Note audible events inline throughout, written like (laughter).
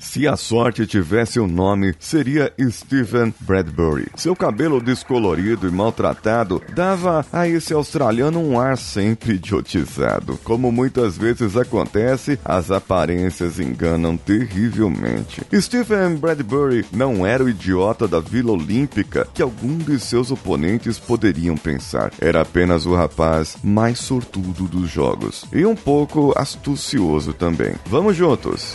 Se a sorte tivesse um nome, seria Stephen Bradbury. Seu cabelo descolorido e maltratado dava a esse australiano um ar sempre idiotizado. Como muitas vezes acontece, as aparências enganam terrivelmente. Stephen Bradbury não era o idiota da Vila Olímpica que algum de seus oponentes poderiam pensar. Era apenas o rapaz mais sortudo dos jogos. E um pouco astucioso também. Vamos juntos!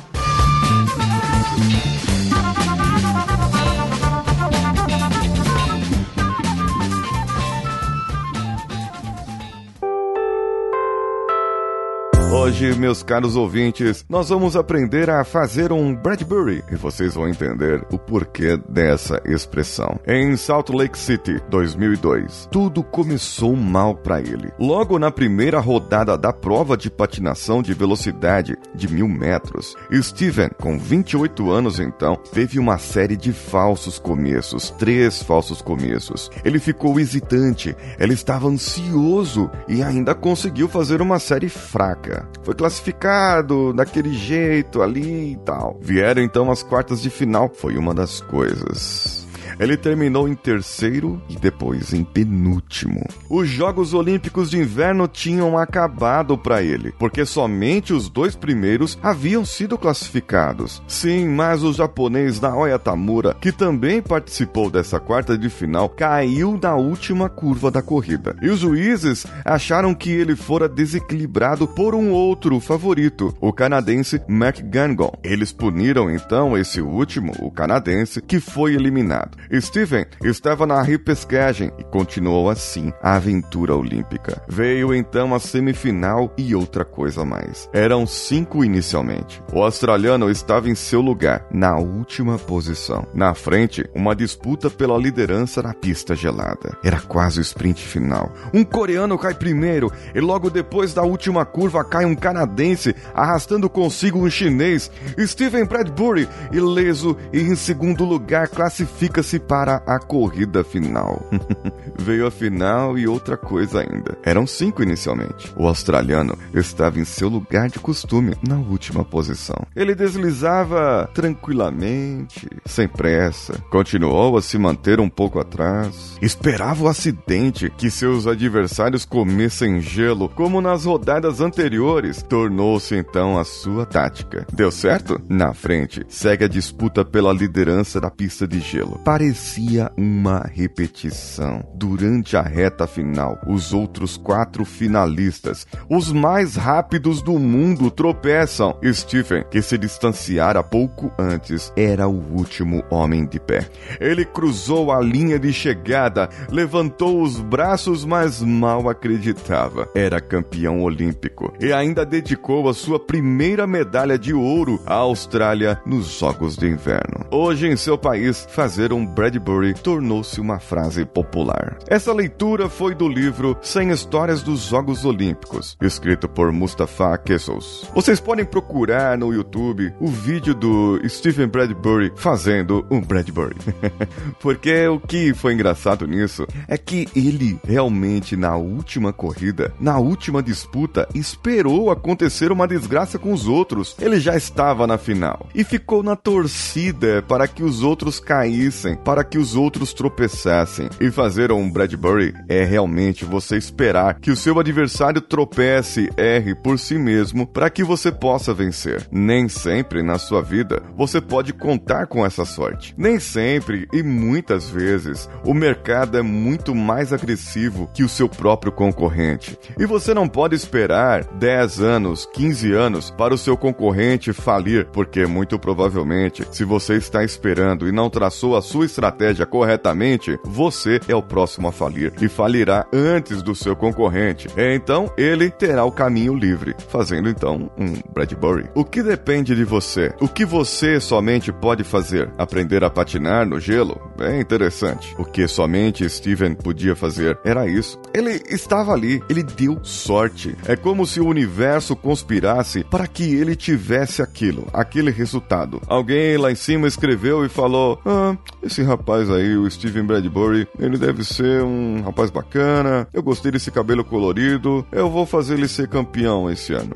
Hoje, meus caros ouvintes, nós vamos aprender a fazer um Bradbury e vocês vão entender o porquê dessa expressão. Em Salt Lake City, 2002, tudo começou mal para ele. Logo na primeira rodada da prova de patinação de velocidade de mil metros, Steven, com 28 anos então, teve uma série de falsos começos, três falsos começos. Ele ficou hesitante, ele estava ansioso e ainda conseguiu fazer uma série fraca. Foi classificado daquele jeito ali e tal. Vieram então as quartas de final. Foi uma das coisas. Ele terminou em terceiro e depois em penúltimo. Os Jogos Olímpicos de Inverno tinham acabado para ele, porque somente os dois primeiros haviam sido classificados. Sim, mas o japonês Naoya Tamura, que também participou dessa quarta de final, caiu na última curva da corrida. E os juízes acharam que ele fora desequilibrado por um outro favorito, o canadense McGangon. Eles puniram então esse último, o canadense, que foi eliminado. Steven estava na repescagem e continuou assim a aventura olímpica. Veio então a semifinal e outra coisa mais. Eram cinco inicialmente. O australiano estava em seu lugar, na última posição. Na frente, uma disputa pela liderança na pista gelada. Era quase o sprint final. Um coreano cai primeiro e logo depois da última curva cai um canadense, arrastando consigo um chinês. Steven Bradbury, ileso e em segundo lugar, classifica-se para a corrida final. (laughs) Veio a final e outra coisa ainda. Eram cinco inicialmente. O australiano estava em seu lugar de costume, na última posição. Ele deslizava tranquilamente, sem pressa, continuou a se manter um pouco atrás, esperava o acidente que seus adversários comessem gelo, como nas rodadas anteriores. Tornou-se então a sua tática. Deu certo? Na frente, segue a disputa pela liderança da pista de gelo. Parecia parecia uma repetição. Durante a reta final, os outros quatro finalistas, os mais rápidos do mundo, tropeçam. Stephen, que se distanciara pouco antes, era o último homem de pé. Ele cruzou a linha de chegada, levantou os braços, mas mal acreditava. Era campeão olímpico e ainda dedicou a sua primeira medalha de ouro à Austrália nos Jogos de Inverno. Hoje, em seu país, fazer um Bradbury tornou-se uma frase popular. Essa leitura foi do livro 100 Histórias dos Jogos Olímpicos, escrito por Mustafa Kessels. Vocês podem procurar no YouTube o vídeo do Stephen Bradbury fazendo um Bradbury. (laughs) Porque o que foi engraçado nisso é que ele realmente na última corrida, na última disputa, esperou acontecer uma desgraça com os outros. Ele já estava na final e ficou na torcida para que os outros caíssem, para que os outros tropeçassem. E fazer um Bradbury é realmente você esperar que o seu adversário tropece, erre por si mesmo para que você possa vencer. Nem sempre na sua vida você pode contar com essa sorte. Nem sempre e muitas vezes o mercado é muito mais agressivo que o seu próprio concorrente. E você não pode esperar 10 anos, 15 anos para o seu concorrente falir, porque muito provavelmente, se você está esperando e não traçou a sua estratégia corretamente, você é o próximo a falir e falirá antes do seu concorrente. Então, ele terá o caminho livre, fazendo então um Bradbury. O que depende de você? O que você somente pode fazer? Aprender a patinar no gelo? É interessante. O que somente Steven podia fazer era isso. Ele estava ali, ele deu sorte. É como se o universo conspirasse para que ele tivesse aquilo, aquele resultado. Alguém lá em cima escreveu e falou: Ah, esse esse rapaz aí, o Steven Bradbury, ele deve ser um rapaz bacana. Eu gostei desse cabelo colorido. Eu vou fazer ele ser campeão esse ano.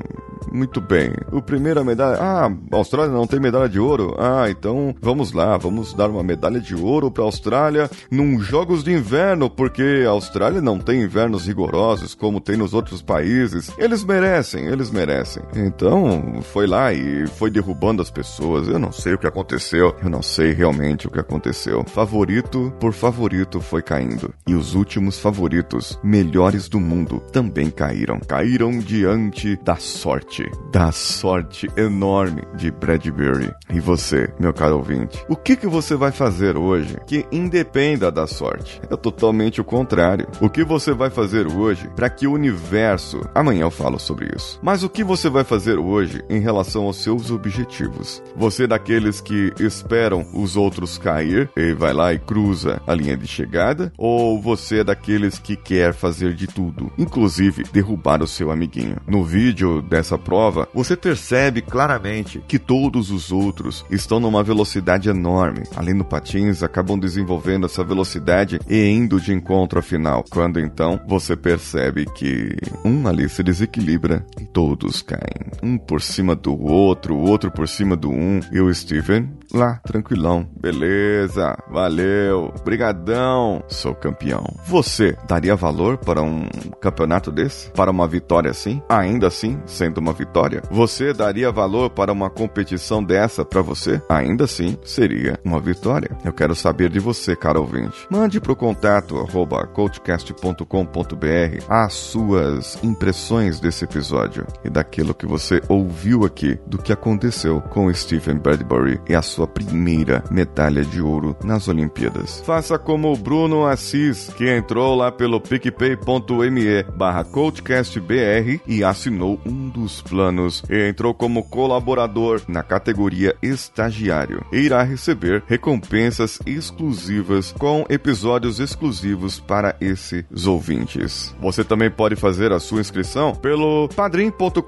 Muito bem. O primeiro medalha. Ah, a Austrália não tem medalha de ouro? Ah, então vamos lá, vamos dar uma medalha de ouro para a Austrália num Jogos de Inverno, porque a Austrália não tem invernos rigorosos como tem nos outros países. Eles merecem, eles merecem. Então, foi lá e foi derrubando as pessoas. Eu não sei o que aconteceu. Eu não sei realmente o que aconteceu. Favorito por favorito foi caindo. E os últimos favoritos, melhores do mundo, também caíram. Caíram diante da sorte. Da sorte enorme de Bradbury. E você, meu caro ouvinte, o que, que você vai fazer hoje que independa da sorte? É totalmente o contrário. O que você vai fazer hoje para que o universo. Amanhã eu falo sobre isso. Mas o que você vai fazer hoje em relação aos seus objetivos? Você é daqueles que esperam os outros cair e vai lá e cruza a linha de chegada? Ou você é daqueles que quer fazer de tudo, inclusive derrubar o seu amiguinho? No vídeo dessa prova, você percebe claramente que todos os outros estão numa velocidade enorme. Além do patins, acabam desenvolvendo essa velocidade e indo de encontro à final. Quando então você percebe que um ali se desequilibra e todos caem. Um por cima do outro, o outro por cima do um. E o Steven lá, tranquilão. Beleza, valeu, brigadão, sou campeão. Você daria valor para um campeonato desse? Para uma vitória assim? Ainda assim, sendo uma vitória? Você daria valor para uma competição dessa para você? Ainda assim, seria uma vitória. Eu quero saber de você, caro ouvinte. Mande para o contato arroba coachcast.com.br as suas impressões desse episódio e daquilo que você ouviu aqui do que aconteceu com Stephen Bradbury e a sua primeira medalha de ouro nas Olimpíadas. Faça como o Bruno Assis, que entrou lá pelo picpay.me barra coachcastbr e assinou um dos planos e entrou como colaborador na categoria estagiário e irá receber recompensas exclusivas com episódios exclusivos para esses ouvintes. Você também pode fazer a sua inscrição pelo padrim.com.br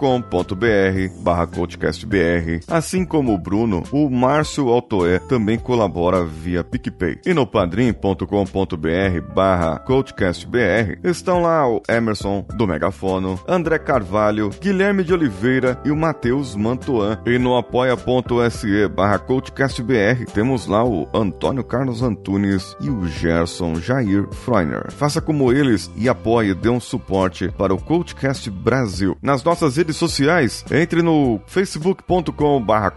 barra coachcastbr, assim como o Bruno, o Márcio Altoé também colabora via PicPay. E no padrim.com.br barra coachcastbr estão lá o Emerson do Megafono, André Carvalho, Guilherme de Oliveira e o Matheus Mantuan. E no apoia.se barra temos lá o Antônio Carlos Antunes e o Gerson Jair Freiner. Faça como eles e apoie, dê um suporte para o Coachcast Brasil. Nas nossas redes sociais, entre no facebook.com barra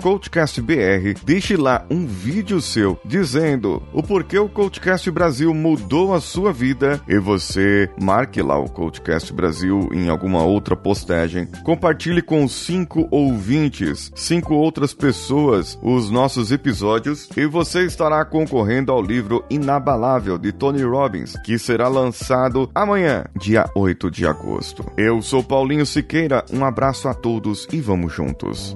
deixe lá um vídeo seu dizendo o porquê o Coachcast Brasil mudou a sua vida e você marque lá o Coachcast Brasil em alguma outra postagem. Compartilhe com cinco ouvintes, cinco outras pessoas os nossos episódios e você estará concorrendo ao livro Inabalável de Tony Robbins, que será lançado amanhã, dia 8 de agosto. Eu sou Paulinho Siqueira, um abraço a todos e vamos juntos.